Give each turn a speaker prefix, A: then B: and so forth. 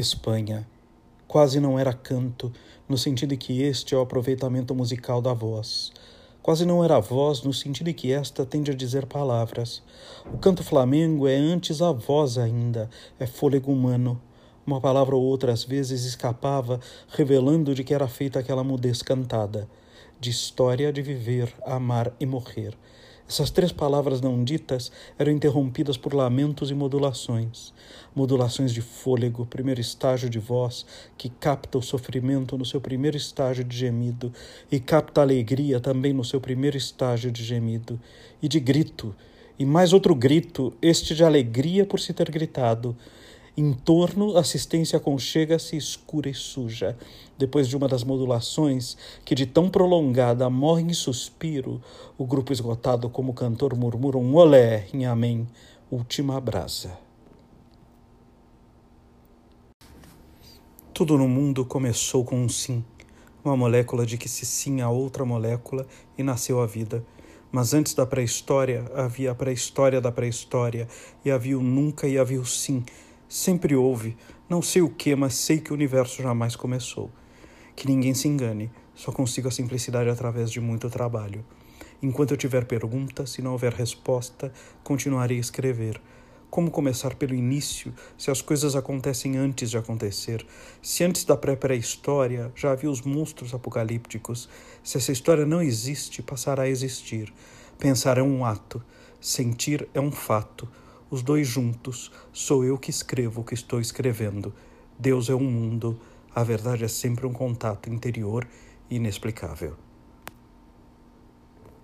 A: Espanha. Quase não era canto, no sentido que este é o aproveitamento musical da voz. Quase não era voz, no sentido que esta tende a dizer palavras. O canto flamengo é antes a voz ainda, é fôlego humano. Uma palavra ou outra às vezes escapava, revelando de que era feita aquela mudez cantada, de história de viver, amar e morrer. Essas três palavras não ditas eram interrompidas por lamentos e modulações. Modulações de fôlego, primeiro estágio de voz, que capta o sofrimento no seu primeiro estágio de gemido, e capta a alegria também no seu primeiro estágio de gemido, e de grito, e mais outro grito, este de alegria por se ter gritado, em torno, a assistência aconchega-se escura e suja. Depois de uma das modulações, que de tão prolongada morre em suspiro, o grupo esgotado como cantor murmura um olé em amém, última brasa. Tudo no mundo começou com um sim, uma molécula de que se sim a outra molécula e nasceu a vida. Mas antes da pré-história havia a pré-história da pré-história, e havia o nunca e havia o sim, Sempre houve, não sei o que, mas sei que o universo jamais começou. Que ninguém se engane, só consigo a simplicidade através de muito trabalho. Enquanto eu tiver perguntas e não houver resposta, continuarei a escrever. Como começar pelo início, se as coisas acontecem antes de acontecer? Se antes da pré-pré-história já havia os monstros apocalípticos? Se essa história não existe, passará a existir. Pensar é um ato, sentir é um fato os dois juntos, sou eu que escrevo o que estou escrevendo. Deus é um mundo, a verdade é sempre um contato interior inexplicável.